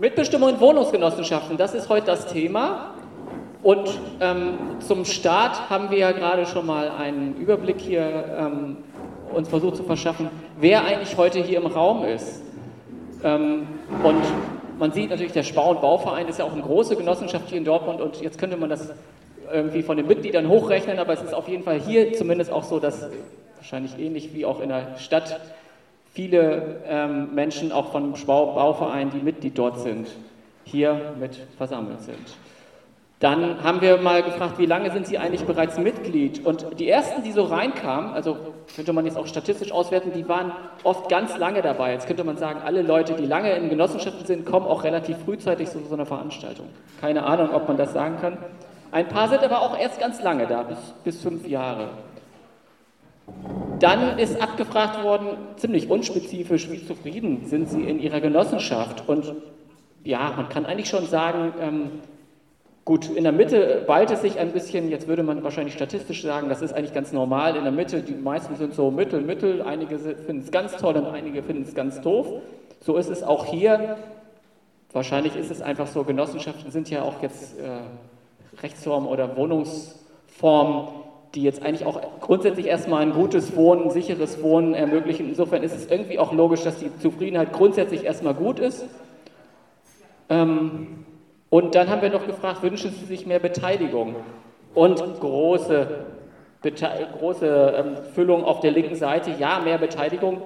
Mitbestimmung in Wohnungsgenossenschaften, das ist heute das Thema. Und ähm, zum Start haben wir ja gerade schon mal einen Überblick hier ähm, uns versucht zu verschaffen, wer eigentlich heute hier im Raum ist. Ähm, und man sieht natürlich, der Spar- und Bauverein ist ja auch eine große Genossenschaft hier in Dortmund und jetzt könnte man das irgendwie von den Mitgliedern hochrechnen, aber es ist auf jeden Fall hier zumindest auch so, dass wahrscheinlich ähnlich wie auch in der Stadt viele ähm, Menschen auch vom Bauverein, die Mitglied dort sind, hier mit versammelt sind. Dann haben wir mal gefragt, wie lange sind Sie eigentlich bereits Mitglied? Und die ersten, die so reinkamen, also könnte man jetzt auch statistisch auswerten, die waren oft ganz lange dabei. Jetzt könnte man sagen, alle Leute, die lange in Genossenschaften sind, kommen auch relativ frühzeitig zu so einer Veranstaltung. Keine Ahnung, ob man das sagen kann. Ein paar sind aber auch erst ganz lange da, bis, bis fünf Jahre. Dann ist abgefragt worden, ziemlich unspezifisch, wie zufrieden sind Sie in Ihrer Genossenschaft? Und ja, man kann eigentlich schon sagen, ähm, gut, in der Mitte ballt es sich ein bisschen, jetzt würde man wahrscheinlich statistisch sagen, das ist eigentlich ganz normal, in der Mitte, die meisten sind so mittel, mittel, einige finden es ganz toll und einige finden es ganz doof. So ist es auch hier. Wahrscheinlich ist es einfach so, Genossenschaften sind ja auch jetzt äh, Rechtsformen oder Wohnungsformen, die jetzt eigentlich auch grundsätzlich erstmal ein gutes Wohnen, ein sicheres Wohnen ermöglichen. Insofern ist es irgendwie auch logisch, dass die Zufriedenheit grundsätzlich erstmal gut ist. Ähm, und dann haben wir noch gefragt, wünschen Sie sich mehr Beteiligung? Und große, Bete große ähm, Füllung auf der linken Seite, ja, mehr Beteiligung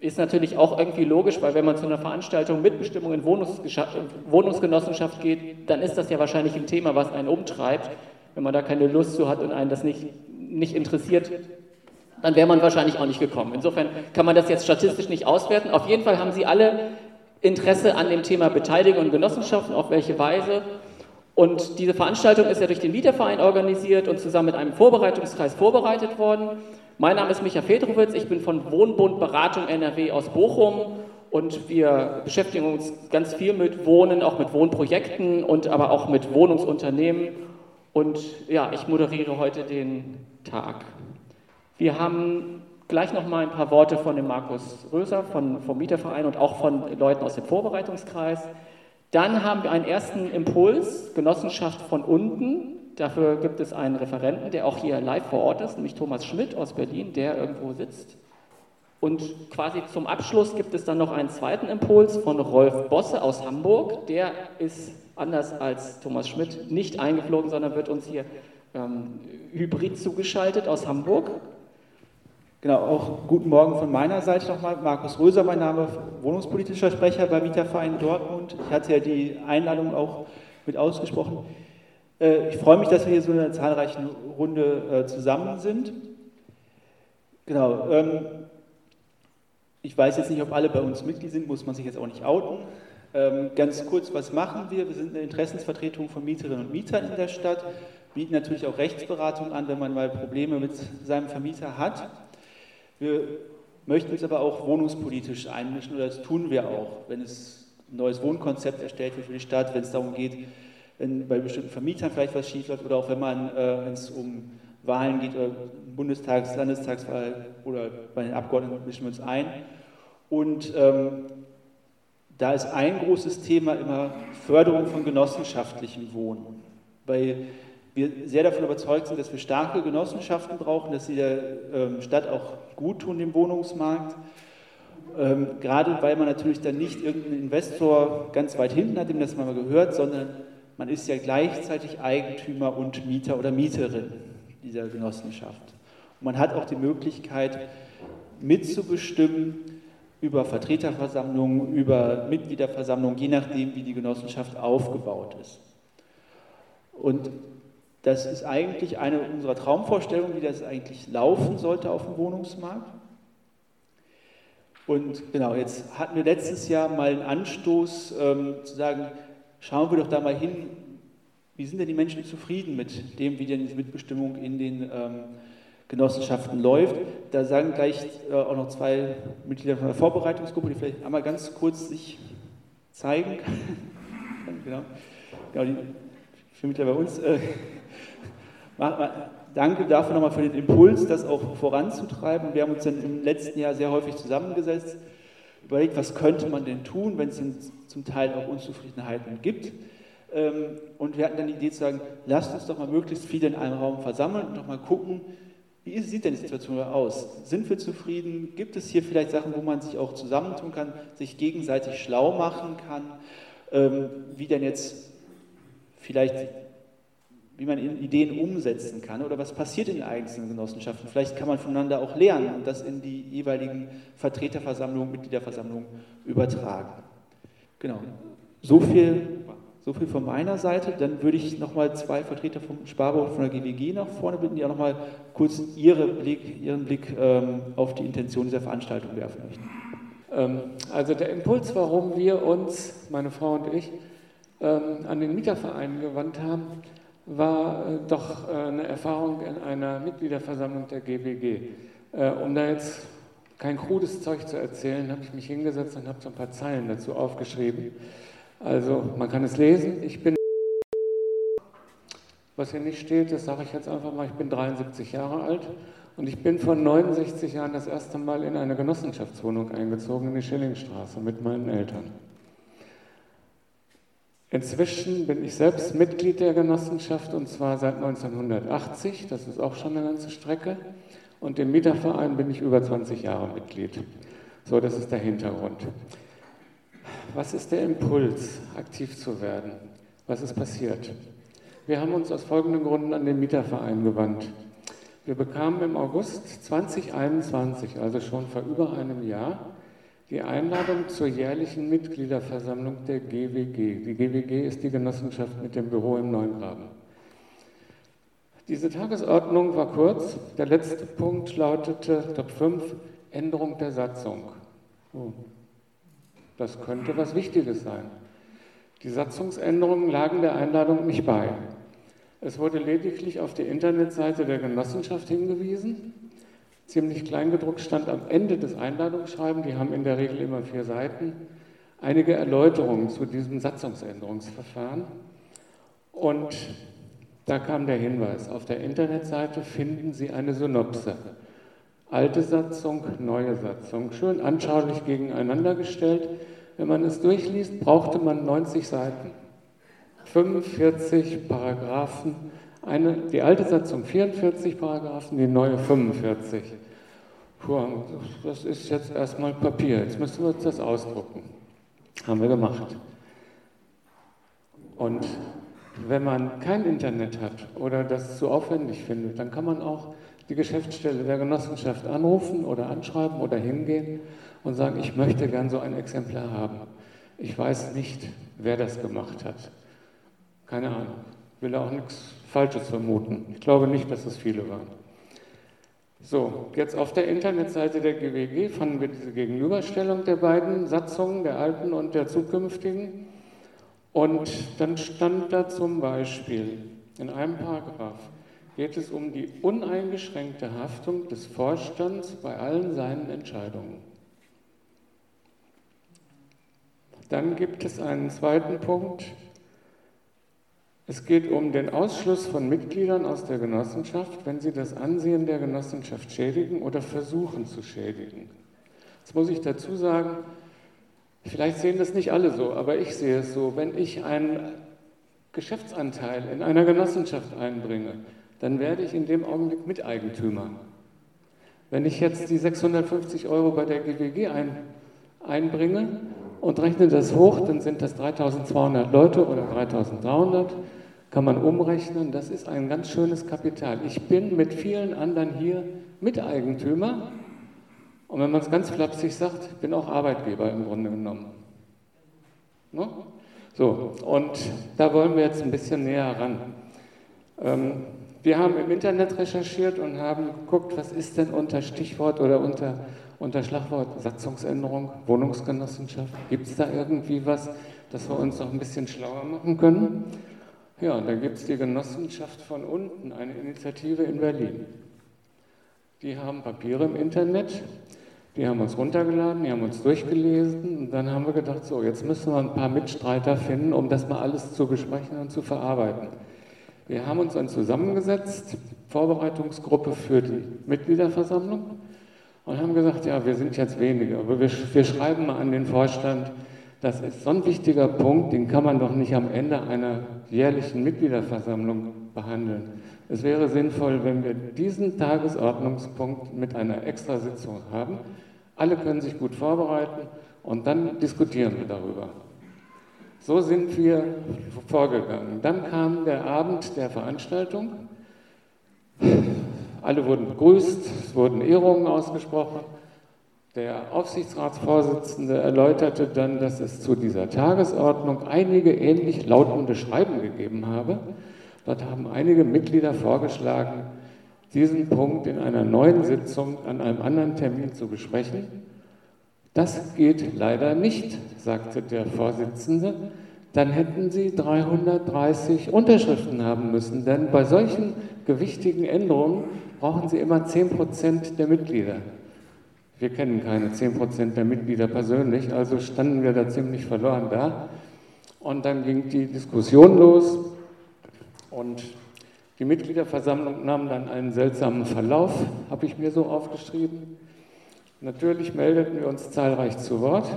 ist natürlich auch irgendwie logisch, weil wenn man zu einer Veranstaltung Mitbestimmung in Wohnungsgenossenschaft geht, dann ist das ja wahrscheinlich ein Thema, was einen umtreibt. Wenn man da keine Lust zu hat und einen das nicht, nicht interessiert, dann wäre man wahrscheinlich auch nicht gekommen. Insofern kann man das jetzt statistisch nicht auswerten. Auf jeden Fall haben Sie alle Interesse an dem Thema Beteiligung und Genossenschaften, auf welche Weise. Und diese Veranstaltung ist ja durch den Mieterverein organisiert und zusammen mit einem Vorbereitungskreis vorbereitet worden. Mein Name ist Micha Fedrowitz, ich bin von Wohnbund Beratung NRW aus Bochum und wir beschäftigen uns ganz viel mit Wohnen, auch mit Wohnprojekten und aber auch mit Wohnungsunternehmen und ja, ich moderiere heute den Tag. Wir haben gleich noch mal ein paar Worte von dem Markus Röser von, vom Mieterverein und auch von Leuten aus dem Vorbereitungskreis. Dann haben wir einen ersten Impuls, Genossenschaft von unten. Dafür gibt es einen Referenten, der auch hier live vor Ort ist, nämlich Thomas Schmidt aus Berlin, der irgendwo sitzt. Und quasi zum Abschluss gibt es dann noch einen zweiten Impuls von Rolf Bosse aus Hamburg. Der ist anders als Thomas Schmidt, nicht eingeflogen, sondern wird uns hier ähm, hybrid zugeschaltet aus Hamburg. Genau, auch guten Morgen von meiner Seite nochmal. Markus Röser, mein Name, wohnungspolitischer Sprecher beim Mieterverein Dortmund. Ich hatte ja die Einladung auch mit ausgesprochen. Äh, ich freue mich, dass wir hier so in einer zahlreichen Runde äh, zusammen sind. Genau. Ähm, ich weiß jetzt nicht, ob alle bei uns Mitglied sind, muss man sich jetzt auch nicht outen. Ähm, ganz kurz, was machen wir? Wir sind eine Interessensvertretung von Mieterinnen und Mietern in der Stadt, bieten natürlich auch Rechtsberatung an, wenn man mal Probleme mit seinem Vermieter hat. Wir möchten uns aber auch wohnungspolitisch einmischen, oder das tun wir auch, wenn es ein neues Wohnkonzept erstellt wird für die Stadt, wenn es darum geht, wenn bei bestimmten Vermietern vielleicht was schief läuft, oder auch wenn man, äh, wenn es um Wahlen geht, oder Bundestags-, Landestagswahl oder bei den Abgeordneten mischen wir uns ein. Und ähm, da ist ein großes Thema immer Förderung von genossenschaftlichem Wohnen, weil wir sehr davon überzeugt sind, dass wir starke Genossenschaften brauchen, dass sie der ähm, Stadt auch gut tun, dem Wohnungsmarkt. Ähm, gerade weil man natürlich dann nicht irgendeinen Investor ganz weit hinten hat, dem das mal gehört, sondern man ist ja gleichzeitig Eigentümer und Mieter oder Mieterin dieser Genossenschaft. Und man hat auch die Möglichkeit mitzubestimmen, über Vertreterversammlungen, über Mitgliederversammlungen, je nachdem, wie die Genossenschaft aufgebaut ist. Und das ist eigentlich eine unserer Traumvorstellungen, wie das eigentlich laufen sollte auf dem Wohnungsmarkt. Und genau, jetzt hatten wir letztes Jahr mal einen Anstoß ähm, zu sagen, schauen wir doch da mal hin, wie sind denn die Menschen zufrieden mit dem, wie denn die Mitbestimmung in den ähm, Genossenschaften läuft. Da sagen gleich äh, auch noch zwei Mitglieder von der Vorbereitungsgruppe, die vielleicht einmal ganz kurz sich zeigen. genau. genau die vier Mitglieder bei uns. Äh, danke dafür nochmal für den Impuls, das auch voranzutreiben. Wir haben uns dann im letzten Jahr sehr häufig zusammengesetzt überlegt, was könnte man denn tun, wenn es zum Teil auch Unzufriedenheiten gibt. Ähm, und wir hatten dann die Idee zu sagen, lasst uns doch mal möglichst viele in einem Raum versammeln und doch mal gucken, wie sieht denn die Situation aus? Sind wir zufrieden? Gibt es hier vielleicht Sachen, wo man sich auch zusammentun kann, sich gegenseitig schlau machen kann? Ähm, wie denn jetzt vielleicht, wie man Ideen umsetzen kann oder was passiert in einzelnen Genossenschaften? Vielleicht kann man voneinander auch lernen und das in die jeweiligen Vertreterversammlungen, Mitgliederversammlungen übertragen. Genau. So viel so viel von meiner Seite. Dann würde ich nochmal zwei Vertreter vom Sparbuch von der GWG nach vorne bitten, die auch nochmal kurz ihre Blick, Ihren Blick ähm, auf die Intention dieser Veranstaltung werfen möchten. Ähm, also der Impuls, warum wir uns, meine Frau und ich, ähm, an den Mieterverein gewandt haben, war äh, doch äh, eine Erfahrung in einer Mitgliederversammlung der GWG. Äh, um da jetzt kein krudes Zeug zu erzählen, habe ich mich hingesetzt und habe so ein paar Zeilen dazu aufgeschrieben. Also man kann es lesen. Ich bin, was hier nicht steht, das sage ich jetzt einfach mal, ich bin 73 Jahre alt und ich bin vor 69 Jahren das erste Mal in eine Genossenschaftswohnung eingezogen in die Schillingstraße mit meinen Eltern. Inzwischen bin ich selbst Mitglied der Genossenschaft und zwar seit 1980, das ist auch schon eine ganze Strecke. Und im Mieterverein bin ich über 20 Jahre Mitglied. So, das ist der Hintergrund. Was ist der Impuls, aktiv zu werden? Was ist passiert? Wir haben uns aus folgenden Gründen an den Mieterverein gewandt. Wir bekamen im August 2021, also schon vor über einem Jahr, die Einladung zur jährlichen Mitgliederversammlung der GWG. Die GWG ist die Genossenschaft mit dem Büro im Neuengraben. Diese Tagesordnung war kurz. Der letzte Punkt lautete Top 5 Änderung der Satzung. Oh. Das könnte was Wichtiges sein. Die Satzungsänderungen lagen der Einladung nicht bei. Es wurde lediglich auf die Internetseite der Genossenschaft hingewiesen. Ziemlich kleingedruckt stand am Ende des Einladungsschreibens, die haben in der Regel immer vier Seiten, einige Erläuterungen zu diesem Satzungsänderungsverfahren. Und da kam der Hinweis, auf der Internetseite finden Sie eine Synopse. Alte Satzung, neue Satzung, schön anschaulich gegeneinander gestellt. Wenn man es durchliest, brauchte man 90 Seiten, 45 Paragraphen, eine, die alte Satzung 44 Paragraphen, die neue 45. Puh, das ist jetzt erstmal Papier, jetzt müssen wir uns das ausdrucken. Haben wir gemacht. Und wenn man kein Internet hat oder das zu aufwendig findet, dann kann man auch die Geschäftsstelle der Genossenschaft anrufen oder anschreiben oder hingehen und sagen, ich möchte gern so ein Exemplar haben. Ich weiß nicht, wer das gemacht hat. Keine Ahnung. Will auch nichts Falsches vermuten. Ich glaube nicht, dass es viele waren. So, jetzt auf der Internetseite der GWG fanden wir diese Gegenüberstellung der beiden Satzungen, der alten und der zukünftigen. Und dann stand da zum Beispiel in einem Paragraph, geht es um die uneingeschränkte Haftung des Vorstands bei allen seinen Entscheidungen. Dann gibt es einen zweiten Punkt. Es geht um den Ausschluss von Mitgliedern aus der Genossenschaft, wenn sie das Ansehen der Genossenschaft schädigen oder versuchen zu schädigen. Jetzt muss ich dazu sagen, vielleicht sehen das nicht alle so, aber ich sehe es so, wenn ich einen Geschäftsanteil in einer Genossenschaft einbringe, dann werde ich in dem Augenblick Miteigentümer. Wenn ich jetzt die 650 Euro bei der GWG ein, einbringe und rechne das hoch, dann sind das 3200 Leute oder 3300, kann man umrechnen, das ist ein ganz schönes Kapital. Ich bin mit vielen anderen hier Miteigentümer und wenn man es ganz flapsig sagt, bin auch Arbeitgeber im Grunde genommen. Ne? So, und da wollen wir jetzt ein bisschen näher ran. Ähm, wir haben im Internet recherchiert und haben geguckt, was ist denn unter Stichwort oder unter, unter Schlagwort Satzungsänderung, Wohnungsgenossenschaft. Gibt es da irgendwie was, dass wir uns noch ein bisschen schlauer machen können? Ja, da gibt es die Genossenschaft von unten, eine Initiative in Berlin. Die haben Papiere im Internet, die haben uns runtergeladen, die haben uns durchgelesen und dann haben wir gedacht, so, jetzt müssen wir ein paar Mitstreiter finden, um das mal alles zu besprechen und zu verarbeiten. Wir haben uns dann zusammengesetzt, Vorbereitungsgruppe für die Mitgliederversammlung, und haben gesagt, ja, wir sind jetzt weniger, aber wir, wir schreiben mal an den Vorstand, das ist so ein wichtiger Punkt, den kann man doch nicht am Ende einer jährlichen Mitgliederversammlung behandeln. Es wäre sinnvoll, wenn wir diesen Tagesordnungspunkt mit einer Extrasitzung haben. Alle können sich gut vorbereiten und dann diskutieren wir darüber. So sind wir vorgegangen. Dann kam der Abend der Veranstaltung. Alle wurden begrüßt, es wurden Ehrungen ausgesprochen. Der Aufsichtsratsvorsitzende erläuterte dann, dass es zu dieser Tagesordnung einige ähnlich lautende Schreiben gegeben habe. Dort haben einige Mitglieder vorgeschlagen, diesen Punkt in einer neuen Sitzung an einem anderen Termin zu besprechen. Das geht leider nicht, sagte der Vorsitzende. Dann hätten Sie 330 Unterschriften haben müssen, denn bei solchen gewichtigen Änderungen brauchen Sie immer 10 Prozent der Mitglieder. Wir kennen keine 10 Prozent der Mitglieder persönlich, also standen wir da ziemlich verloren da. Und dann ging die Diskussion los und die Mitgliederversammlung nahm dann einen seltsamen Verlauf, habe ich mir so aufgeschrieben. Natürlich meldeten wir uns zahlreich zu Wort.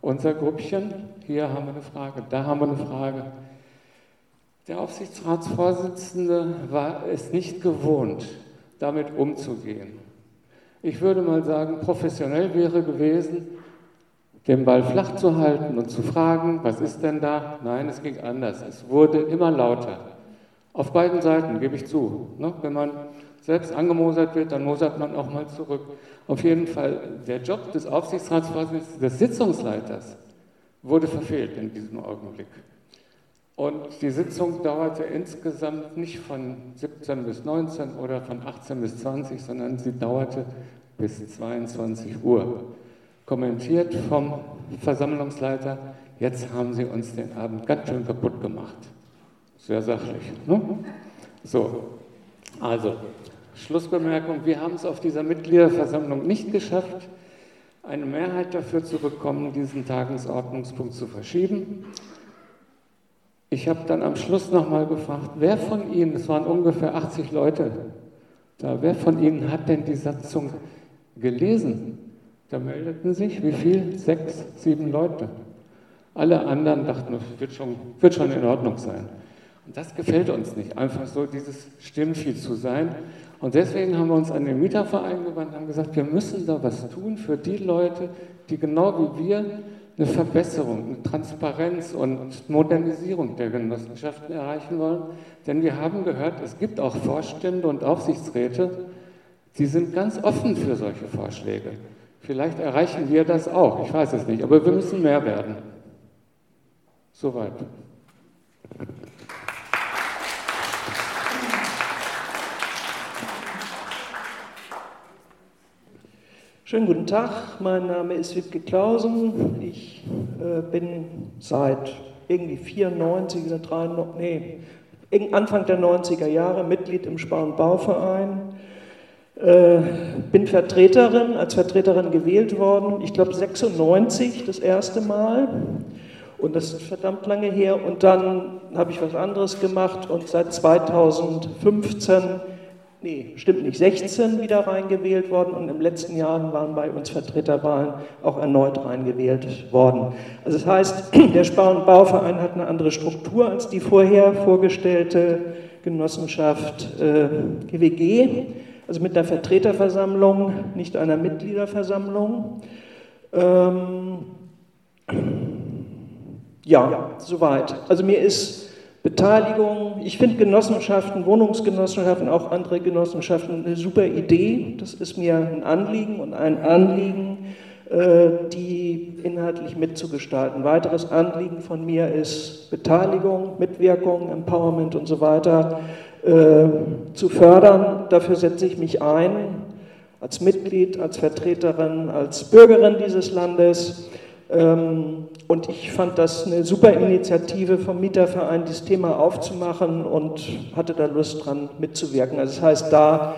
Unser Gruppchen, hier haben wir eine Frage, da haben wir eine Frage. Der Aufsichtsratsvorsitzende war es nicht gewohnt, damit umzugehen. Ich würde mal sagen, professionell wäre gewesen, den Ball flach zu halten und zu fragen, was ist denn da? Nein, es ging anders. Es wurde immer lauter. Auf beiden Seiten, gebe ich zu. Ne? Wenn man selbst angemosert wird, dann mosert man auch mal zurück. Auf jeden Fall, der Job des Aufsichtsratsvorsitzenden, des Sitzungsleiters, wurde verfehlt in diesem Augenblick. Und die Sitzung dauerte insgesamt nicht von 17 bis 19 oder von 18 bis 20, sondern sie dauerte bis 22 Uhr. Kommentiert vom Versammlungsleiter, jetzt haben Sie uns den Abend ganz schön kaputt gemacht. Sehr sachlich. Ne? So, also, Schlussbemerkung, wir haben es auf dieser Mitgliederversammlung nicht geschafft, eine Mehrheit dafür zu bekommen, diesen Tagesordnungspunkt zu verschieben. Ich habe dann am Schluss nochmal gefragt, wer von Ihnen, es waren ungefähr 80 Leute da, wer von Ihnen hat denn die Satzung gelesen? Da meldeten sich, wie viel? Sechs, sieben Leute. Alle anderen dachten, es wird schon, wird schon in Ordnung sein. Und das gefällt uns nicht, einfach so dieses Stimmvieh zu sein. Und deswegen haben wir uns an den Mieterverein gewandt und haben gesagt, wir müssen da was tun für die Leute, die genau wie wir eine Verbesserung, eine Transparenz und Modernisierung der Genossenschaften erreichen wollen. Denn wir haben gehört, es gibt auch Vorstände und Aufsichtsräte, die sind ganz offen für solche Vorschläge. Vielleicht erreichen wir das auch, ich weiß es nicht, aber wir müssen mehr werden. Soweit. Schönen guten Tag, mein Name ist Wiebke Klausen. Ich äh, bin seit irgendwie 94 oder 93, nee, Anfang der 90er Jahre Mitglied im Spar- und Bauverein. Äh, bin Vertreterin, als Vertreterin gewählt worden, ich glaube 96 das erste Mal. Und das ist verdammt lange her. Und dann habe ich was anderes gemacht und seit 2015 nee, stimmt nicht, 16 wieder reingewählt worden und im letzten Jahr waren bei uns Vertreterwahlen auch erneut reingewählt worden. Also das heißt, der Spar- und Bauverein hat eine andere Struktur als die vorher vorgestellte Genossenschaft äh, GWG, also mit einer Vertreterversammlung, nicht einer Mitgliederversammlung. Ähm, ja, soweit. Also mir ist Beteiligung. Ich finde Genossenschaften, Wohnungsgenossenschaften, auch andere Genossenschaften eine super Idee. Das ist mir ein Anliegen und ein Anliegen, äh, die inhaltlich mitzugestalten. Weiteres Anliegen von mir ist Beteiligung, Mitwirkung, Empowerment und so weiter äh, zu fördern. Dafür setze ich mich ein als Mitglied, als Vertreterin, als Bürgerin dieses Landes. Und ich fand das eine super Initiative vom Mieterverein, dieses Thema aufzumachen und hatte da Lust dran mitzuwirken. Also das heißt, da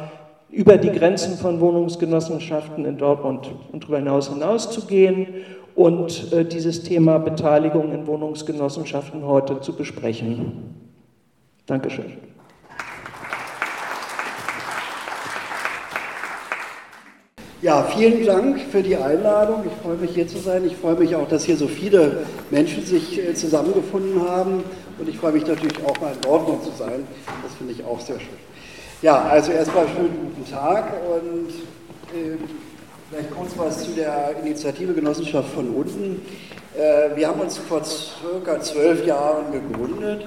über die Grenzen von Wohnungsgenossenschaften in Dortmund und darüber hinaus hinauszugehen und äh, dieses Thema Beteiligung in Wohnungsgenossenschaften heute zu besprechen. Ja, vielen Dank für die Einladung. Ich freue mich hier zu sein. Ich freue mich auch, dass hier so viele Menschen sich äh, zusammengefunden haben. Und ich freue mich natürlich auch mal in Dortmund zu sein. Das finde ich auch sehr schön. Ja, also erstmal schönen guten Tag und äh, vielleicht kurz was zu der Initiative Genossenschaft von unten. Äh, wir haben uns vor circa zwölf Jahren gegründet.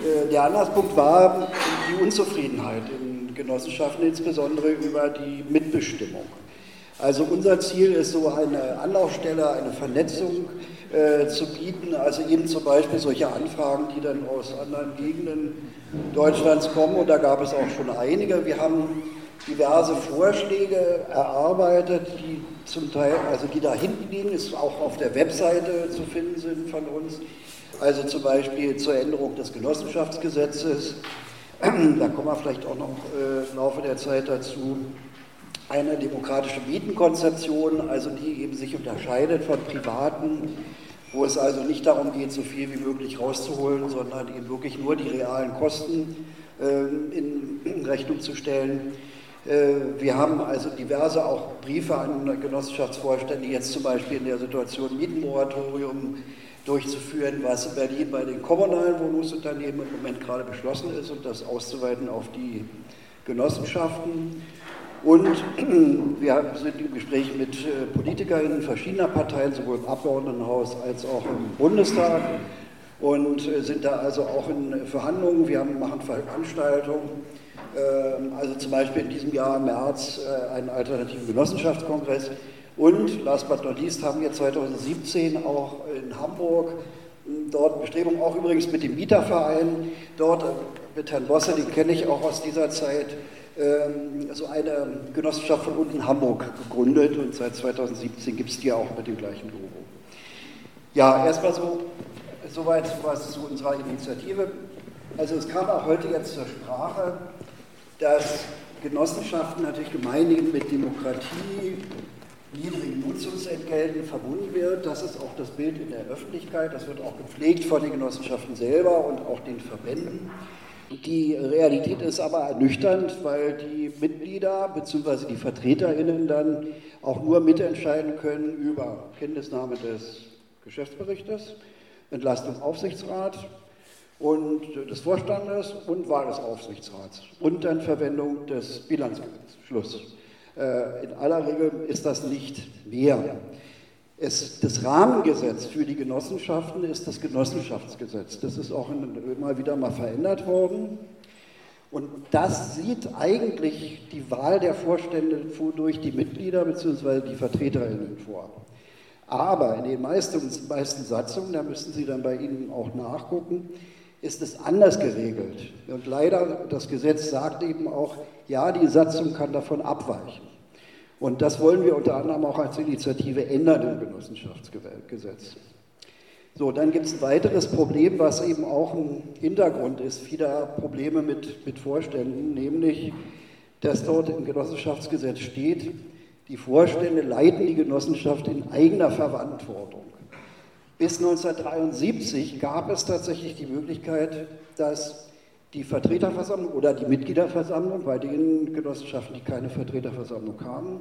Äh, der Anlasspunkt war die Unzufriedenheit in Genossenschaften, insbesondere über die Mitbestimmung. Also unser Ziel ist so eine Anlaufstelle, eine Vernetzung äh, zu bieten, also eben zum Beispiel solche Anfragen, die dann aus anderen Gegenden Deutschlands kommen und da gab es auch schon einige. Wir haben diverse Vorschläge erarbeitet, die zum Teil, also die da hinten liegen, ist auch auf der Webseite zu finden sind von uns. Also zum Beispiel zur Änderung des Genossenschaftsgesetzes. Da kommen wir vielleicht auch noch äh, im Laufe der Zeit dazu eine demokratische Mietenkonzeption, also die eben sich unterscheidet von privaten, wo es also nicht darum geht, so viel wie möglich rauszuholen, sondern eben wirklich nur die realen Kosten äh, in Rechnung zu stellen. Äh, wir haben also diverse auch Briefe an Genossenschaftsvorstände, jetzt zum Beispiel in der Situation Mietenmoratorium durchzuführen, was in Berlin bei den kommunalen Wohnungsunternehmen im Moment gerade beschlossen ist und das auszuweiten auf die Genossenschaften. Und wir sind im Gespräch mit äh, Politikern verschiedener Parteien, sowohl im Abgeordnetenhaus als auch im Bundestag und äh, sind da also auch in Verhandlungen. Wir machen Veranstaltungen, ähm, also zum Beispiel in diesem Jahr im März äh, einen alternativen Genossenschaftskongress. Und last but not least haben wir 2017 auch in Hamburg dort Bestrebungen, auch übrigens mit dem Mieterverein, dort mit Herrn Bosse, den kenne ich auch aus dieser Zeit, so eine Genossenschaft von unten Hamburg gegründet und seit 2017 gibt es die auch mit dem gleichen Logo. Ja, erstmal so, soweit was zu unserer Initiative. Also es kam auch heute jetzt zur Sprache, dass Genossenschaften natürlich gemeinhin mit Demokratie, niedrigen Nutzungsentgelten verbunden wird. Das ist auch das Bild in der Öffentlichkeit. Das wird auch gepflegt von den Genossenschaften selber und auch den Verbänden. Die Realität ist aber ernüchternd, weil die Mitglieder bzw. die VertreterInnen dann auch nur mitentscheiden können über Kenntnisnahme des Geschäftsberichtes, Entlastung Aufsichtsrat und des Vorstandes und Wahl des Aufsichtsrats und dann Verwendung des Bilanzschlusses. Äh, in aller Regel ist das nicht mehr. Es, das Rahmengesetz für die Genossenschaften ist das Genossenschaftsgesetz. Das ist auch immer wieder mal verändert worden. Und das sieht eigentlich die Wahl der Vorstände durch die Mitglieder bzw. die VertreterInnen vor. Aber in den meisten, meisten Satzungen, da müssen Sie dann bei Ihnen auch nachgucken, ist es anders geregelt. Und leider, das Gesetz sagt eben auch, ja, die Satzung kann davon abweichen. Und das wollen wir unter anderem auch als Initiative ändern im Genossenschaftsgesetz. So, dann gibt es ein weiteres Problem, was eben auch ein Hintergrund ist vieler Probleme mit, mit Vorständen, nämlich, dass dort im Genossenschaftsgesetz steht, die Vorstände leiten die Genossenschaft in eigener Verantwortung. Bis 1973 gab es tatsächlich die Möglichkeit, dass die Vertreterversammlung oder die Mitgliederversammlung bei den Genossenschaften, die keine Vertreterversammlung haben,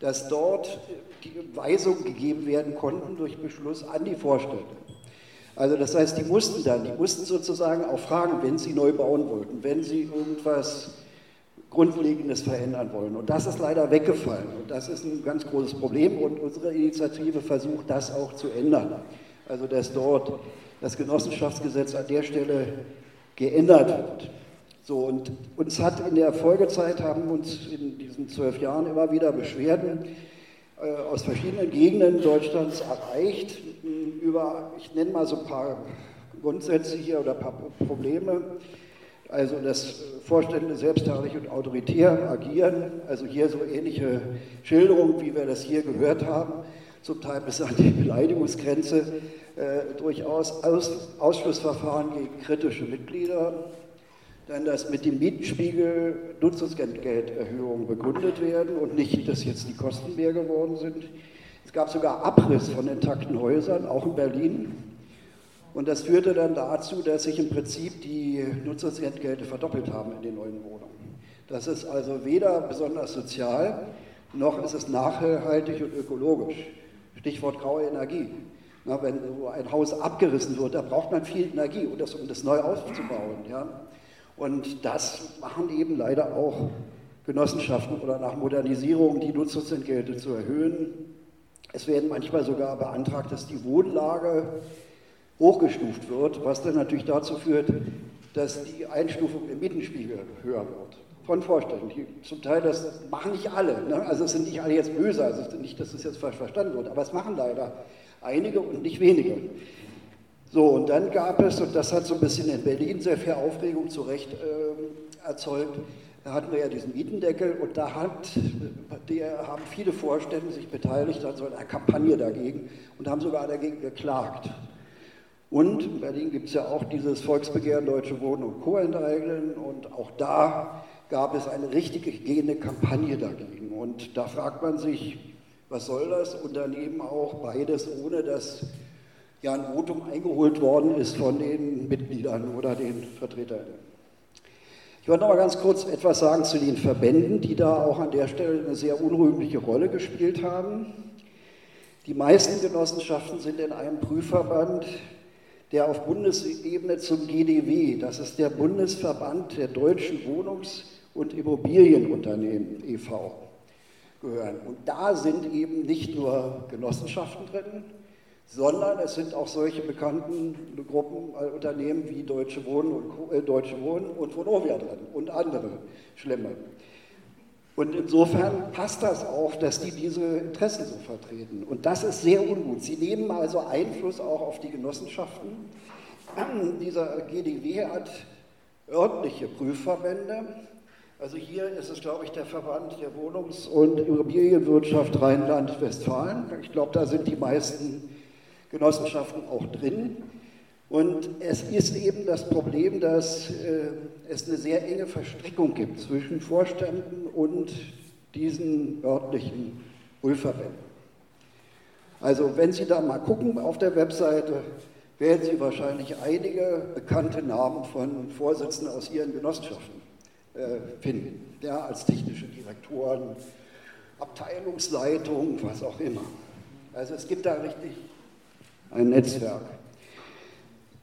dass dort die Weisungen gegeben werden konnten durch Beschluss an die Vorstände. Also das heißt, die mussten dann, die mussten sozusagen auch fragen, wenn sie neu bauen wollten, wenn sie irgendwas Grundlegendes verändern wollen. Und das ist leider weggefallen. Und das ist ein ganz großes Problem. Und unsere Initiative versucht, das auch zu ändern. Also dass dort das Genossenschaftsgesetz an der Stelle geändert wird. So, und uns hat in der Folgezeit, haben uns in diesen zwölf Jahren immer wieder Beschwerden äh, aus verschiedenen Gegenden Deutschlands erreicht über, ich nenne mal so ein paar Grundsätze hier oder ein paar Probleme. Also, dass Vorstände selbstherrlich und autoritär agieren, also hier so ähnliche Schilderungen, wie wir das hier gehört haben, zum Teil bis an die Beleidigungsgrenze, äh, durchaus Aus, Ausschlussverfahren gegen kritische Mitglieder, dann dass mit dem Mietenspiegel Nutzungsentgelterhöhungen begründet werden und nicht, dass jetzt die Kosten mehr geworden sind. Es gab sogar Abriss von intakten Häusern, auch in Berlin. Und das führte dann dazu, dass sich im Prinzip die Nutzungsentgelte verdoppelt haben in den neuen Wohnungen. Das ist also weder besonders sozial noch ist es nachhaltig und ökologisch. Stichwort graue Energie. Na, wenn so ein Haus abgerissen wird, da braucht man viel Energie, um das, um das neu aufzubauen. Ja? Und das machen eben leider auch Genossenschaften oder nach Modernisierung die Nutzungsentgelte zu erhöhen. Es werden manchmal sogar beantragt, dass die Wohnlage hochgestuft wird, was dann natürlich dazu führt, dass die Einstufung im Mietenspiegel höher wird. Von Vorständen. Die, zum Teil, das machen nicht alle. Ne? Also es sind nicht alle jetzt böse, also nicht, dass es jetzt falsch verstanden wird, aber es machen leider einige und nicht wenige. So, und dann gab es, und das hat so ein bisschen in Berlin sehr viel Aufregung zu Recht äh, erzeugt, da hatten wir ja diesen Mietendeckel und da hat, der haben viele Vorstände sich beteiligt an so einer Kampagne dagegen und haben sogar dagegen geklagt. Und in Berlin gibt es ja auch dieses Volksbegehren Deutsche Wohnen und Co. enteignen und auch da gab es eine richtige gehende Kampagne dagegen. Und da fragt man sich, was soll das? Und daneben auch beides, ohne dass ja ein Votum eingeholt worden ist von den Mitgliedern oder den Vertretern. Ich wollte noch mal ganz kurz etwas sagen zu den Verbänden, die da auch an der Stelle eine sehr unrühmliche Rolle gespielt haben. Die meisten Genossenschaften sind in einem Prüfverband, der auf Bundesebene zum GDW, das ist der Bundesverband der deutschen Wohnungs- und Immobilienunternehmen e.V., gehören. Und da sind eben nicht nur Genossenschaften drin, sondern es sind auch solche bekannten Gruppen, äh, Unternehmen wie Deutsche Wohnen und, äh, Deutsche Wohnen und Vonovia drin und andere schlimme. Und insofern passt das auch, dass die diese Interessen so vertreten. Und das ist sehr ungut. Sie nehmen also Einfluss auch auf die Genossenschaften. Dieser GDW hat örtliche Prüfverbände. Also hier ist es, glaube ich, der Verband der Wohnungs- und Immobilienwirtschaft Rheinland-Westfalen. Ich glaube, da sind die meisten Genossenschaften auch drin. Und es ist eben das Problem, dass äh, es eine sehr enge Verstrickung gibt zwischen Vorständen und diesen örtlichen Prüfverbänden. Also wenn Sie da mal gucken auf der Webseite, werden Sie wahrscheinlich einige bekannte Namen von Vorsitzenden aus Ihren Genossenschaften finden, ja, als technische Direktoren, Abteilungsleitung, was auch immer. Also es gibt da richtig ein Netzwerk.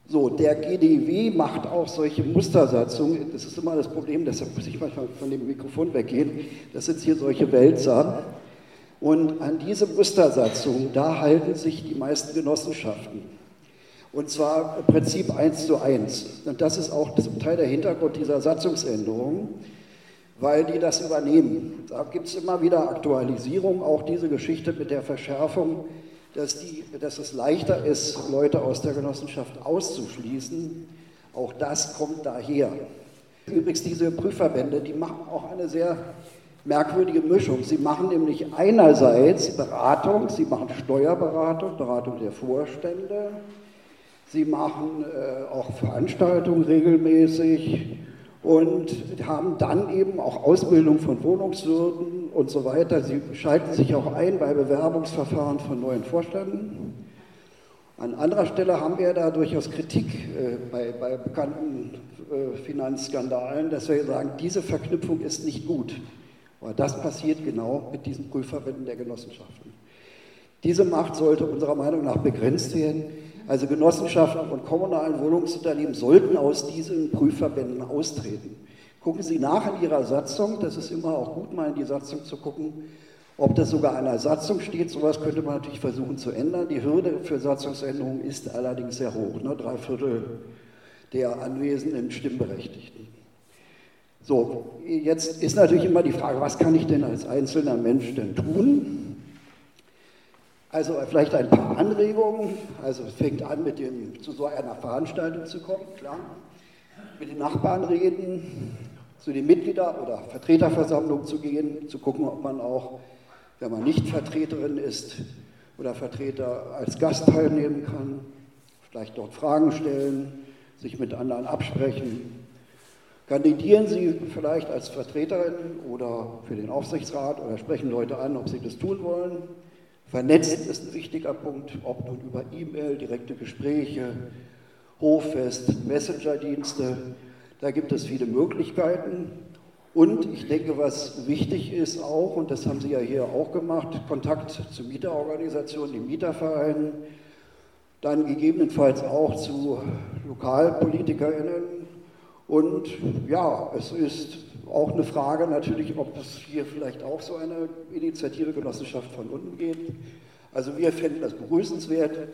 So, der GDW macht auch solche Mustersatzungen. Das ist immer das Problem, deshalb muss ich manchmal von dem Mikrofon weggehen. Das sind hier solche Wälzer. Und an diese Mustersatzung, da halten sich die meisten Genossenschaften. Und zwar Prinzip eins zu eins. Und das ist auch zum Teil der Hintergrund dieser Satzungsänderung, weil die das übernehmen. Da gibt es immer wieder Aktualisierung, auch diese Geschichte mit der Verschärfung dass, die, dass es leichter ist, Leute aus der Genossenschaft auszuschließen. Auch das kommt daher. Übrigens, diese Prüfverbände, die machen auch eine sehr merkwürdige Mischung. Sie machen nämlich einerseits Beratung, sie machen Steuerberatung, Beratung der Vorstände, sie machen äh, auch Veranstaltungen regelmäßig und haben dann eben auch Ausbildung von Wohnungswirten und so weiter. Sie schalten sich auch ein bei Bewerbungsverfahren von neuen Vorständen. An anderer Stelle haben wir da durchaus Kritik äh, bei, bei, bekannten äh, Finanzskandalen, dass wir sagen, diese Verknüpfung ist nicht gut. Aber das passiert genau mit diesen Prüfverbänden der Genossenschaften. Diese Macht sollte unserer Meinung nach begrenzt werden. Also Genossenschaften und kommunalen Wohnungsunternehmen sollten aus diesen Prüfverbänden austreten. Gucken Sie nach in Ihrer Satzung, das ist immer auch gut, mal in die Satzung zu gucken, ob das sogar in der Satzung steht. Sowas könnte man natürlich versuchen zu ändern. Die Hürde für Satzungsänderungen ist allerdings sehr hoch, ne? drei Viertel der anwesenden Stimmberechtigten. So, jetzt ist natürlich immer die Frage, was kann ich denn als einzelner Mensch denn tun? Also vielleicht ein paar Anregungen. Also es fängt an, mit dem, zu so einer Veranstaltung zu kommen, klar. Mit den Nachbarn reden, zu den Mitgliedern oder Vertreterversammlungen zu gehen, zu gucken, ob man auch, wenn man nicht Vertreterin ist oder Vertreter als Gast teilnehmen kann, vielleicht dort Fragen stellen, sich mit anderen absprechen. Kandidieren Sie vielleicht als Vertreterin oder für den Aufsichtsrat oder sprechen Leute an, ob sie das tun wollen. Vernetzen ist ein wichtiger Punkt, ob nun über E-Mail, direkte Gespräche, Hoffest, Messenger-Dienste. Da gibt es viele Möglichkeiten. Und ich denke, was wichtig ist auch, und das haben Sie ja hier auch gemacht, Kontakt zu Mieterorganisationen, den Mietervereinen, dann gegebenenfalls auch zu LokalpolitikerInnen. Und ja, es ist auch eine Frage natürlich, ob es hier vielleicht auch so eine Initiative Genossenschaft von unten geht. Also wir fänden das begrüßenswert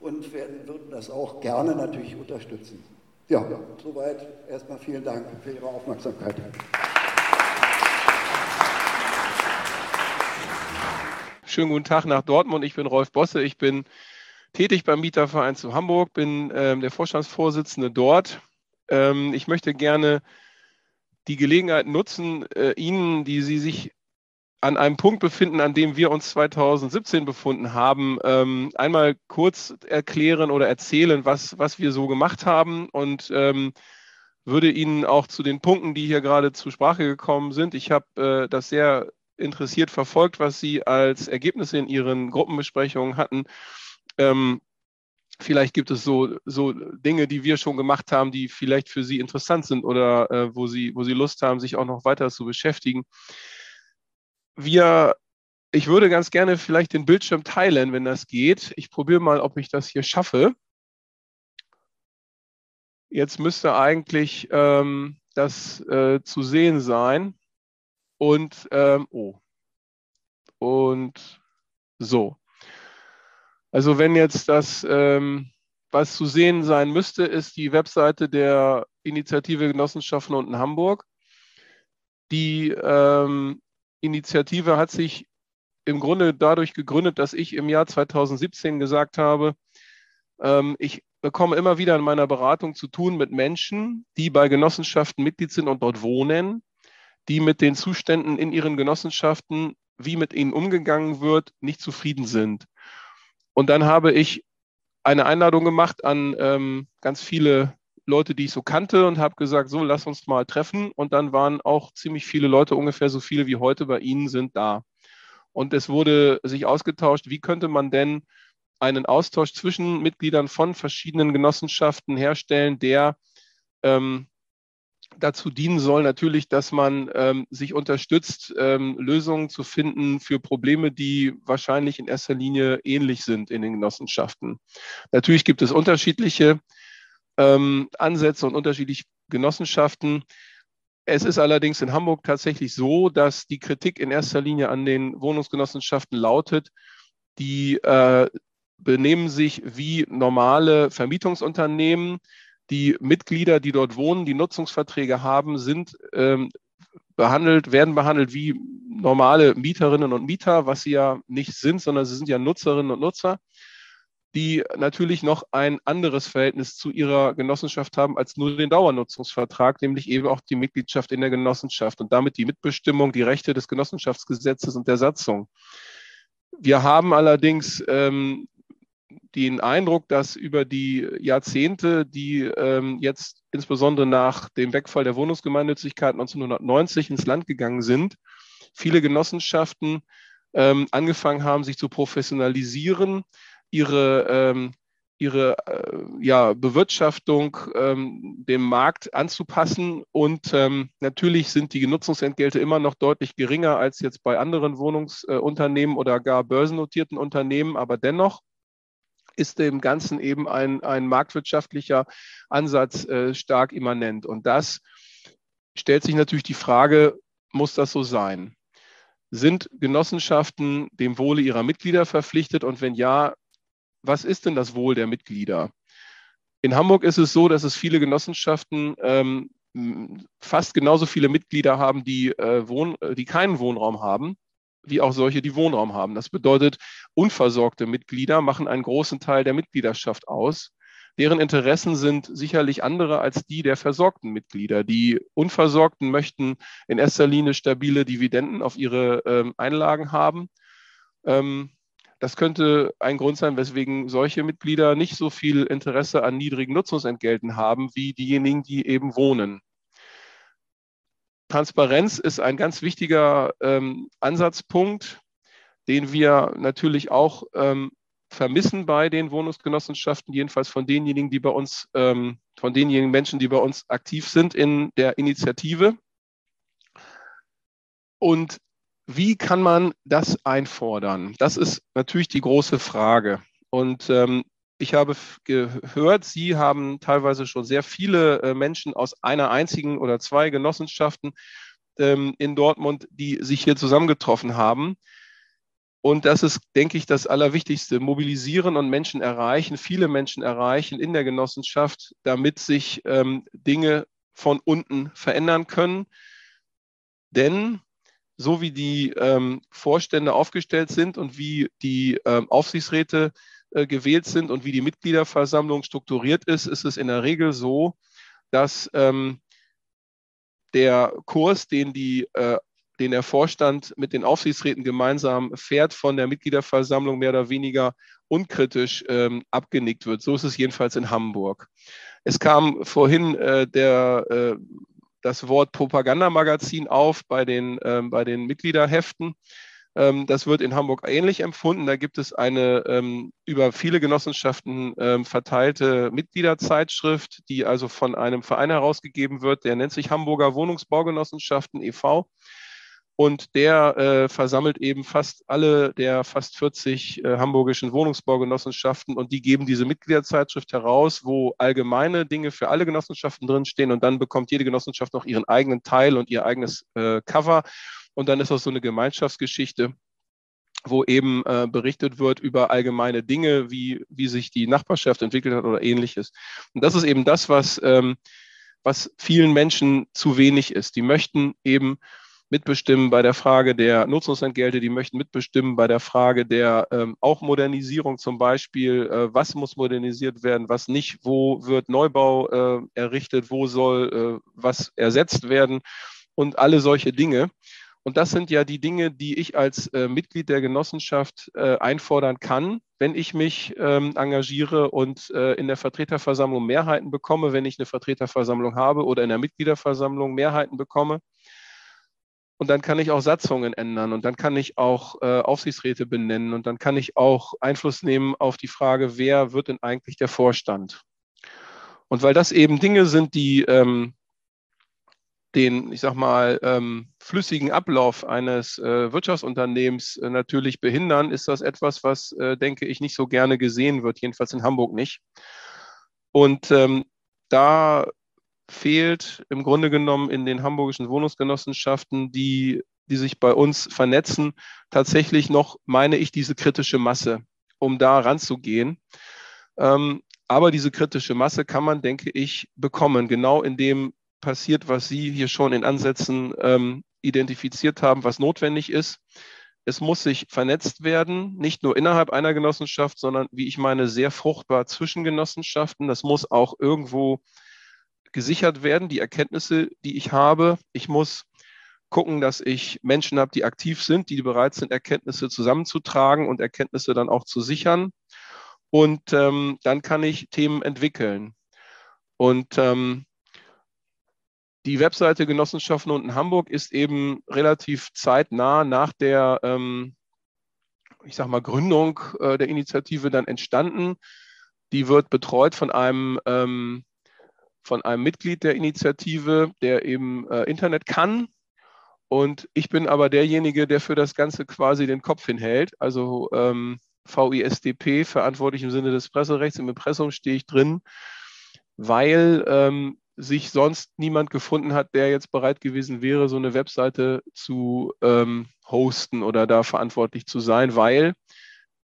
und werden, würden das auch gerne natürlich unterstützen. Ja, soweit erstmal vielen Dank für Ihre Aufmerksamkeit. Schönen guten Tag nach Dortmund. Ich bin Rolf Bosse. Ich bin tätig beim Mieterverein zu Hamburg, bin ähm, der Vorstandsvorsitzende dort. Ähm, ich möchte gerne die Gelegenheit nutzen, äh, Ihnen, die Sie sich an einem Punkt befinden, an dem wir uns 2017 befunden haben, ähm, einmal kurz erklären oder erzählen, was, was wir so gemacht haben und ähm, würde Ihnen auch zu den Punkten, die hier gerade zur Sprache gekommen sind, ich habe äh, das sehr interessiert verfolgt, was Sie als Ergebnisse in Ihren Gruppenbesprechungen hatten. Ähm, vielleicht gibt es so, so Dinge, die wir schon gemacht haben, die vielleicht für Sie interessant sind oder äh, wo, Sie, wo Sie Lust haben, sich auch noch weiter zu beschäftigen wir, ich würde ganz gerne vielleicht den Bildschirm teilen, wenn das geht. Ich probiere mal, ob ich das hier schaffe. Jetzt müsste eigentlich ähm, das äh, zu sehen sein. Und, ähm, oh. Und so. Also wenn jetzt das, ähm, was zu sehen sein müsste, ist die Webseite der Initiative Genossenschaften unten Hamburg. Die ähm, Initiative hat sich im Grunde dadurch gegründet, dass ich im Jahr 2017 gesagt habe, ähm, ich bekomme immer wieder in meiner Beratung zu tun mit Menschen, die bei Genossenschaften Mitglied sind und dort wohnen, die mit den Zuständen in ihren Genossenschaften, wie mit ihnen umgegangen wird, nicht zufrieden sind. Und dann habe ich eine Einladung gemacht an ähm, ganz viele Leute, die ich so kannte und habe gesagt, so, lass uns mal treffen. Und dann waren auch ziemlich viele Leute, ungefähr so viele wie heute bei Ihnen sind da. Und es wurde sich ausgetauscht, wie könnte man denn einen Austausch zwischen Mitgliedern von verschiedenen Genossenschaften herstellen, der ähm, dazu dienen soll, natürlich, dass man ähm, sich unterstützt, ähm, Lösungen zu finden für Probleme, die wahrscheinlich in erster Linie ähnlich sind in den Genossenschaften. Natürlich gibt es unterschiedliche ähm, Ansätze und unterschiedliche Genossenschaften. Es ist allerdings in Hamburg tatsächlich so, dass die Kritik in erster Linie an den Wohnungsgenossenschaften lautet, die äh, benehmen sich wie normale Vermietungsunternehmen. Die Mitglieder, die dort wohnen, die Nutzungsverträge haben, sind ähm, behandelt, werden behandelt wie normale Mieterinnen und Mieter, was sie ja nicht sind, sondern sie sind ja Nutzerinnen und Nutzer die natürlich noch ein anderes Verhältnis zu ihrer Genossenschaft haben als nur den Dauernutzungsvertrag, nämlich eben auch die Mitgliedschaft in der Genossenschaft und damit die Mitbestimmung, die Rechte des Genossenschaftsgesetzes und der Satzung. Wir haben allerdings ähm, den Eindruck, dass über die Jahrzehnte, die ähm, jetzt insbesondere nach dem Wegfall der Wohnungsgemeinnützigkeit 1990 ins Land gegangen sind, viele Genossenschaften ähm, angefangen haben, sich zu professionalisieren, ihre, ähm, ihre äh, ja, Bewirtschaftung ähm, dem Markt anzupassen. Und ähm, natürlich sind die Nutzungsentgelte immer noch deutlich geringer als jetzt bei anderen Wohnungsunternehmen äh, oder gar börsennotierten Unternehmen, aber dennoch ist dem Ganzen eben ein, ein marktwirtschaftlicher Ansatz äh, stark immanent. Und das stellt sich natürlich die Frage, muss das so sein? Sind Genossenschaften dem Wohle ihrer Mitglieder verpflichtet? Und wenn ja, was ist denn das Wohl der Mitglieder? In Hamburg ist es so, dass es viele Genossenschaften ähm, fast genauso viele Mitglieder haben, die, äh, wohn, äh, die keinen Wohnraum haben, wie auch solche, die Wohnraum haben. Das bedeutet, unversorgte Mitglieder machen einen großen Teil der Mitgliedschaft aus. Deren Interessen sind sicherlich andere als die der versorgten Mitglieder. Die Unversorgten möchten in erster Linie stabile Dividenden auf ihre ähm, Einlagen haben. Ähm, das könnte ein Grund sein, weswegen solche Mitglieder nicht so viel Interesse an niedrigen Nutzungsentgelten haben wie diejenigen, die eben wohnen. Transparenz ist ein ganz wichtiger ähm, Ansatzpunkt, den wir natürlich auch ähm, vermissen bei den Wohnungsgenossenschaften, jedenfalls von denjenigen, die bei uns, ähm, von denjenigen Menschen, die bei uns aktiv sind in der Initiative. und wie kann man das einfordern? Das ist natürlich die große Frage. Und ähm, ich habe gehört, Sie haben teilweise schon sehr viele äh, Menschen aus einer einzigen oder zwei Genossenschaften ähm, in Dortmund, die sich hier zusammengetroffen haben. Und das ist, denke ich, das Allerwichtigste. Mobilisieren und Menschen erreichen, viele Menschen erreichen in der Genossenschaft, damit sich ähm, Dinge von unten verändern können. Denn so wie die ähm, Vorstände aufgestellt sind und wie die ähm, Aufsichtsräte äh, gewählt sind und wie die Mitgliederversammlung strukturiert ist, ist es in der Regel so, dass ähm, der Kurs, den die äh, den der Vorstand mit den Aufsichtsräten gemeinsam fährt, von der Mitgliederversammlung mehr oder weniger unkritisch ähm, abgenickt wird. So ist es jedenfalls in Hamburg. Es kam vorhin äh, der, äh, das Wort Propagandamagazin auf bei den, äh, bei den Mitgliederheften. Ähm, das wird in Hamburg ähnlich empfunden. Da gibt es eine ähm, über viele Genossenschaften ähm, verteilte Mitgliederzeitschrift, die also von einem Verein herausgegeben wird. Der nennt sich Hamburger Wohnungsbaugenossenschaften e.V. Und der äh, versammelt eben fast alle der fast 40 äh, hamburgischen Wohnungsbaugenossenschaften und die geben diese Mitgliederzeitschrift heraus, wo allgemeine Dinge für alle Genossenschaften drinstehen und dann bekommt jede Genossenschaft noch ihren eigenen Teil und ihr eigenes äh, Cover. Und dann ist das so eine Gemeinschaftsgeschichte, wo eben äh, berichtet wird über allgemeine Dinge, wie, wie sich die Nachbarschaft entwickelt hat oder ähnliches. Und das ist eben das, was, ähm, was vielen Menschen zu wenig ist. Die möchten eben mitbestimmen bei der Frage der Nutzungsentgelte, die möchten mitbestimmen bei der Frage der ähm, auch Modernisierung zum Beispiel, äh, was muss modernisiert werden, was nicht, wo wird Neubau äh, errichtet, wo soll äh, was ersetzt werden und alle solche Dinge. Und das sind ja die Dinge, die ich als äh, Mitglied der Genossenschaft äh, einfordern kann, wenn ich mich ähm, engagiere und äh, in der Vertreterversammlung Mehrheiten bekomme, wenn ich eine Vertreterversammlung habe oder in der Mitgliederversammlung Mehrheiten bekomme. Und dann kann ich auch Satzungen ändern und dann kann ich auch äh, Aufsichtsräte benennen und dann kann ich auch Einfluss nehmen auf die Frage, wer wird denn eigentlich der Vorstand? Und weil das eben Dinge sind, die ähm, den, ich sag mal, ähm, flüssigen Ablauf eines äh, Wirtschaftsunternehmens äh, natürlich behindern, ist das etwas, was, äh, denke ich, nicht so gerne gesehen wird, jedenfalls in Hamburg nicht. Und ähm, da fehlt im Grunde genommen in den hamburgischen Wohnungsgenossenschaften, die, die sich bei uns vernetzen, tatsächlich noch, meine ich, diese kritische Masse, um da ranzugehen. Ähm, aber diese kritische Masse kann man, denke ich, bekommen, genau in dem passiert, was Sie hier schon in Ansätzen ähm, identifiziert haben, was notwendig ist. Es muss sich vernetzt werden, nicht nur innerhalb einer Genossenschaft, sondern, wie ich meine, sehr fruchtbar zwischen Genossenschaften. Das muss auch irgendwo gesichert werden, die Erkenntnisse, die ich habe. Ich muss gucken, dass ich Menschen habe, die aktiv sind, die bereit sind, Erkenntnisse zusammenzutragen und Erkenntnisse dann auch zu sichern. Und ähm, dann kann ich Themen entwickeln. Und ähm, die Webseite Genossenschaften unten Hamburg ist eben relativ zeitnah nach der, ähm, ich sag mal, Gründung äh, der Initiative dann entstanden. Die wird betreut von einem ähm, von einem Mitglied der Initiative, der eben äh, Internet kann. Und ich bin aber derjenige, der für das Ganze quasi den Kopf hinhält. Also ähm, VISDP, verantwortlich im Sinne des Presserechts. Im Impressum stehe ich drin, weil ähm, sich sonst niemand gefunden hat, der jetzt bereit gewesen wäre, so eine Webseite zu ähm, hosten oder da verantwortlich zu sein, weil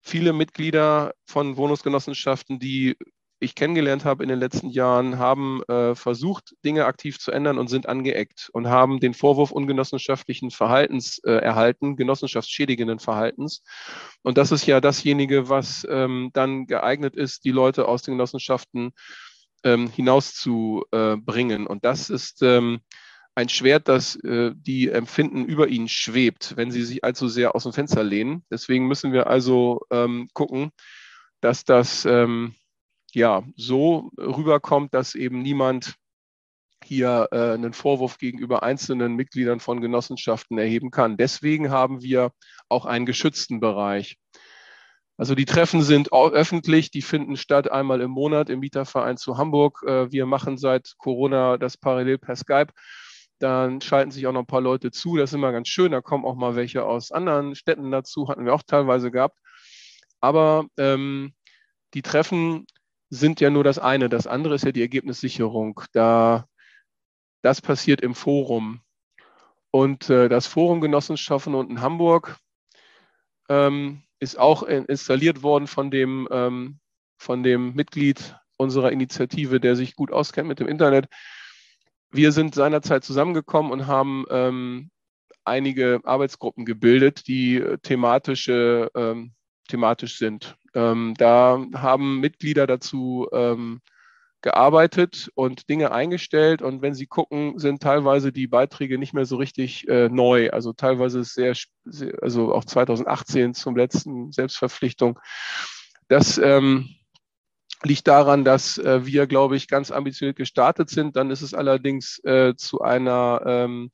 viele Mitglieder von Wohnungsgenossenschaften, die ich kennengelernt habe in den letzten Jahren, haben äh, versucht, Dinge aktiv zu ändern und sind angeeckt und haben den Vorwurf ungenossenschaftlichen Verhaltens äh, erhalten, genossenschaftsschädigenden Verhaltens. Und das ist ja dasjenige, was ähm, dann geeignet ist, die Leute aus den Genossenschaften ähm, hinauszubringen. Äh, und das ist ähm, ein Schwert, das äh, die Empfinden über ihnen schwebt, wenn sie sich allzu sehr aus dem Fenster lehnen. Deswegen müssen wir also ähm, gucken, dass das ähm, ja, so rüberkommt, dass eben niemand hier äh, einen Vorwurf gegenüber einzelnen Mitgliedern von Genossenschaften erheben kann. Deswegen haben wir auch einen geschützten Bereich. Also die Treffen sind öffentlich, die finden statt einmal im Monat im Mieterverein zu Hamburg. Äh, wir machen seit Corona das parallel per Skype. Dann schalten sich auch noch ein paar Leute zu. Das ist immer ganz schön. Da kommen auch mal welche aus anderen Städten dazu. Hatten wir auch teilweise gehabt. Aber ähm, die Treffen sind ja nur das eine. Das andere ist ja die Ergebnissicherung. Da, das passiert im Forum. Und äh, das Forum Genossenschaften unten in Hamburg ähm, ist auch installiert worden von dem, ähm, von dem Mitglied unserer Initiative, der sich gut auskennt mit dem Internet. Wir sind seinerzeit zusammengekommen und haben ähm, einige Arbeitsgruppen gebildet, die äh, thematische, ähm, thematisch sind. Ähm, da haben Mitglieder dazu ähm, gearbeitet und Dinge eingestellt. Und wenn Sie gucken, sind teilweise die Beiträge nicht mehr so richtig äh, neu. Also teilweise ist sehr, also auch 2018 zum letzten Selbstverpflichtung. Das ähm, liegt daran, dass äh, wir, glaube ich, ganz ambitioniert gestartet sind. Dann ist es allerdings äh, zu einer ähm,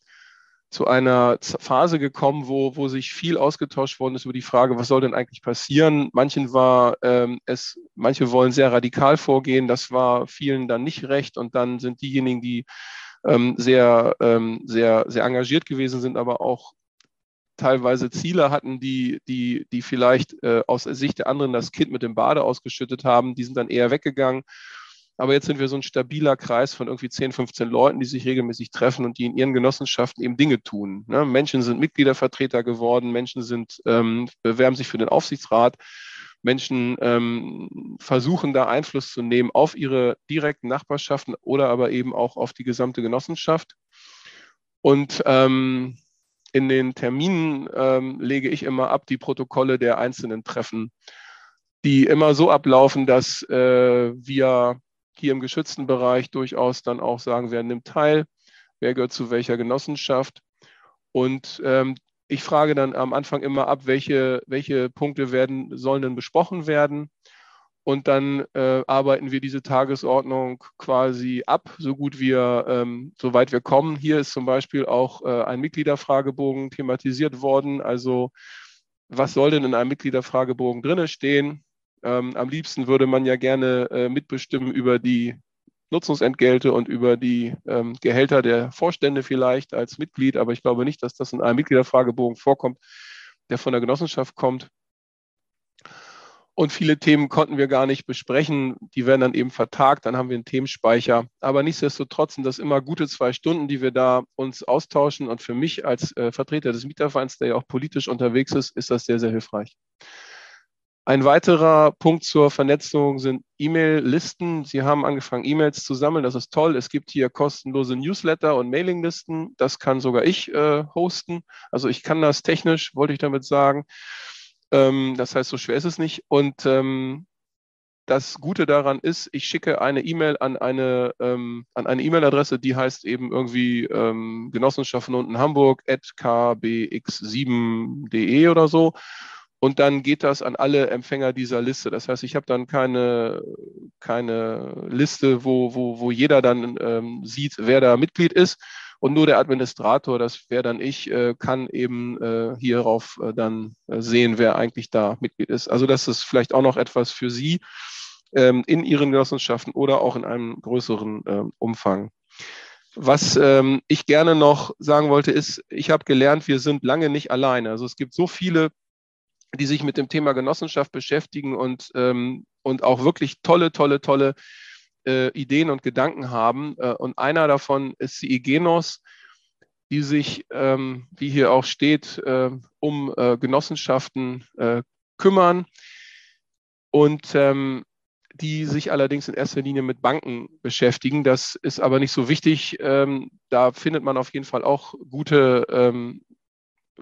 zu einer Phase gekommen, wo, wo sich viel ausgetauscht worden ist über die Frage, was soll denn eigentlich passieren. Manchen war ähm, es, manche wollen sehr radikal vorgehen, das war vielen dann nicht recht und dann sind diejenigen, die ähm, sehr, ähm, sehr, sehr engagiert gewesen sind, aber auch teilweise Ziele hatten, die, die, die vielleicht äh, aus Sicht der anderen das Kind mit dem Bade ausgeschüttet haben, die sind dann eher weggegangen. Aber jetzt sind wir so ein stabiler Kreis von irgendwie 10, 15 Leuten, die sich regelmäßig treffen und die in ihren Genossenschaften eben Dinge tun. Ne? Menschen sind Mitgliedervertreter geworden, Menschen sind, ähm, bewerben sich für den Aufsichtsrat, Menschen ähm, versuchen da Einfluss zu nehmen auf ihre direkten Nachbarschaften oder aber eben auch auf die gesamte Genossenschaft. Und ähm, in den Terminen ähm, lege ich immer ab die Protokolle der einzelnen Treffen, die immer so ablaufen, dass äh, wir hier im geschützten Bereich durchaus dann auch sagen, wer nimmt teil, wer gehört zu welcher Genossenschaft. Und ähm, ich frage dann am Anfang immer ab, welche, welche Punkte werden, sollen denn besprochen werden. Und dann äh, arbeiten wir diese Tagesordnung quasi ab, so gut wir, ähm, soweit wir kommen. Hier ist zum Beispiel auch äh, ein Mitgliederfragebogen thematisiert worden. Also was soll denn in einem Mitgliederfragebogen drinne stehen? Ähm, am liebsten würde man ja gerne äh, mitbestimmen über die Nutzungsentgelte und über die ähm, Gehälter der Vorstände vielleicht als Mitglied, aber ich glaube nicht, dass das in einem Mitgliederfragebogen vorkommt, der von der Genossenschaft kommt. Und viele Themen konnten wir gar nicht besprechen. Die werden dann eben vertagt. Dann haben wir einen Themenspeicher. Aber nichtsdestotrotz sind das immer gute zwei Stunden, die wir da uns austauschen. Und für mich als äh, Vertreter des Mietervereins, der ja auch politisch unterwegs ist, ist das sehr, sehr hilfreich. Ein weiterer Punkt zur Vernetzung sind E-Mail-Listen. Sie haben angefangen, E-Mails zu sammeln. Das ist toll. Es gibt hier kostenlose Newsletter und Mailinglisten. Das kann sogar ich äh, hosten. Also ich kann das technisch, wollte ich damit sagen. Ähm, das heißt, so schwer ist es nicht. Und ähm, das Gute daran ist, ich schicke eine E-Mail an eine ähm, an eine E-Mail-Adresse, die heißt eben irgendwie ähm, Genossenschaften unten Hamburg at kbx7.de oder so. Und dann geht das an alle Empfänger dieser Liste. Das heißt, ich habe dann keine, keine Liste, wo, wo, wo jeder dann ähm, sieht, wer da Mitglied ist. Und nur der Administrator, das wäre dann ich, äh, kann eben äh, hierauf äh, dann äh, sehen, wer eigentlich da Mitglied ist. Also das ist vielleicht auch noch etwas für Sie ähm, in Ihren Genossenschaften oder auch in einem größeren ähm, Umfang. Was ähm, ich gerne noch sagen wollte, ist, ich habe gelernt, wir sind lange nicht alleine. Also es gibt so viele die sich mit dem Thema Genossenschaft beschäftigen und, ähm, und auch wirklich tolle, tolle, tolle äh, Ideen und Gedanken haben. Äh, und einer davon ist die Igenos, die sich, ähm, wie hier auch steht, äh, um Genossenschaften äh, kümmern und ähm, die sich allerdings in erster Linie mit Banken beschäftigen. Das ist aber nicht so wichtig. Ähm, da findet man auf jeden Fall auch gute, ähm,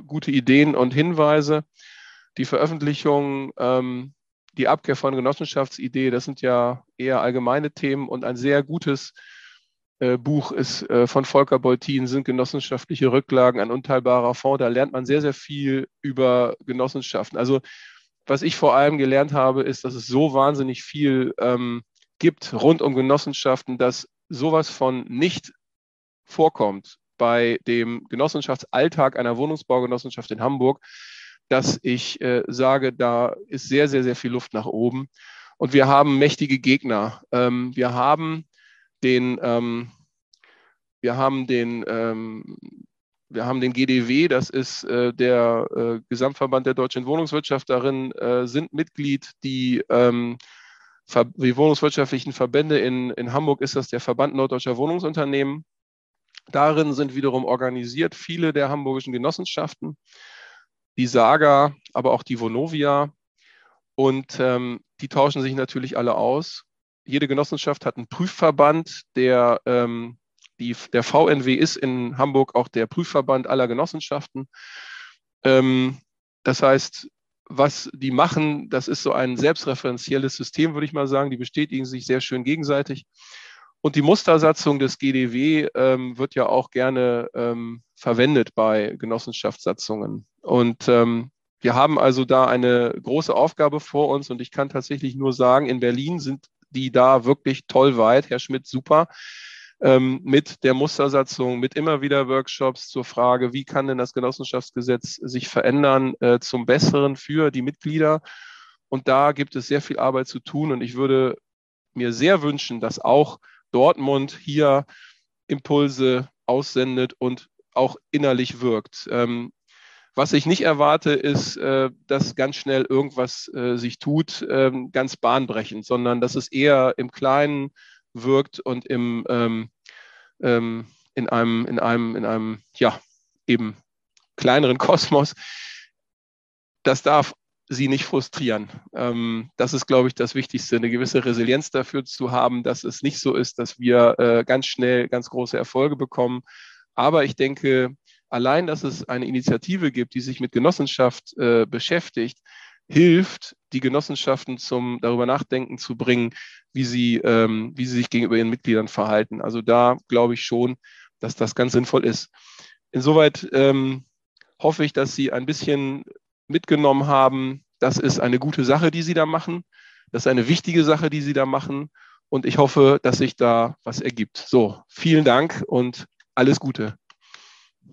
gute Ideen und Hinweise die Veröffentlichung, ähm, die Abkehr von Genossenschaftsidee, das sind ja eher allgemeine Themen und ein sehr gutes äh, Buch ist äh, von Volker Beutin, sind genossenschaftliche Rücklagen, ein unteilbarer Fonds. Da lernt man sehr, sehr viel über Genossenschaften. Also was ich vor allem gelernt habe, ist, dass es so wahnsinnig viel ähm, gibt rund um Genossenschaften, dass sowas von nicht vorkommt bei dem Genossenschaftsalltag einer Wohnungsbaugenossenschaft in Hamburg dass ich äh, sage, da ist sehr, sehr, sehr viel Luft nach oben. Und wir haben mächtige Gegner. Ähm, wir haben den, ähm, wir haben den, ähm, wir haben den GDW, das ist äh, der äh, Gesamtverband der deutschen Wohnungswirtschaft. Darin äh, sind Mitglied die, ähm, die wohnungswirtschaftlichen Verbände. In, in Hamburg ist das der Verband Norddeutscher Wohnungsunternehmen. Darin sind wiederum organisiert viele der hamburgischen Genossenschaften, die Saga, aber auch die Vonovia. Und ähm, die tauschen sich natürlich alle aus. Jede Genossenschaft hat einen Prüfverband, der ähm, die, der VNW ist in Hamburg auch der Prüfverband aller Genossenschaften. Ähm, das heißt, was die machen, das ist so ein selbstreferenzielles System, würde ich mal sagen. Die bestätigen sich sehr schön gegenseitig. Und die Mustersatzung des GDW ähm, wird ja auch gerne ähm, verwendet bei Genossenschaftssatzungen. Und ähm, wir haben also da eine große Aufgabe vor uns und ich kann tatsächlich nur sagen, in Berlin sind die da wirklich toll weit. Herr Schmidt, super ähm, mit der Mustersatzung, mit immer wieder Workshops zur Frage, wie kann denn das Genossenschaftsgesetz sich verändern äh, zum Besseren für die Mitglieder. Und da gibt es sehr viel Arbeit zu tun. Und ich würde mir sehr wünschen, dass auch Dortmund hier Impulse aussendet und auch innerlich wirkt. Ähm, was ich nicht erwarte, ist, äh, dass ganz schnell irgendwas äh, sich tut, ähm, ganz bahnbrechend, sondern dass es eher im Kleinen wirkt und im, ähm, ähm, in einem, in einem, in einem, ja, eben kleineren Kosmos. Das darf sie nicht frustrieren. Ähm, das ist, glaube ich, das Wichtigste, eine gewisse Resilienz dafür zu haben, dass es nicht so ist, dass wir äh, ganz schnell ganz große Erfolge bekommen. Aber ich denke, allein, dass es eine Initiative gibt, die sich mit Genossenschaft äh, beschäftigt, hilft, die Genossenschaften zum darüber nachdenken zu bringen, wie sie, ähm, wie sie sich gegenüber ihren Mitgliedern verhalten. Also da glaube ich schon, dass das ganz sinnvoll ist. Insoweit ähm, hoffe ich, dass Sie ein bisschen mitgenommen haben, das ist eine gute Sache, die Sie da machen. Das ist eine wichtige Sache, die Sie da machen. Und ich hoffe, dass sich da was ergibt. So, vielen Dank und alles Gute.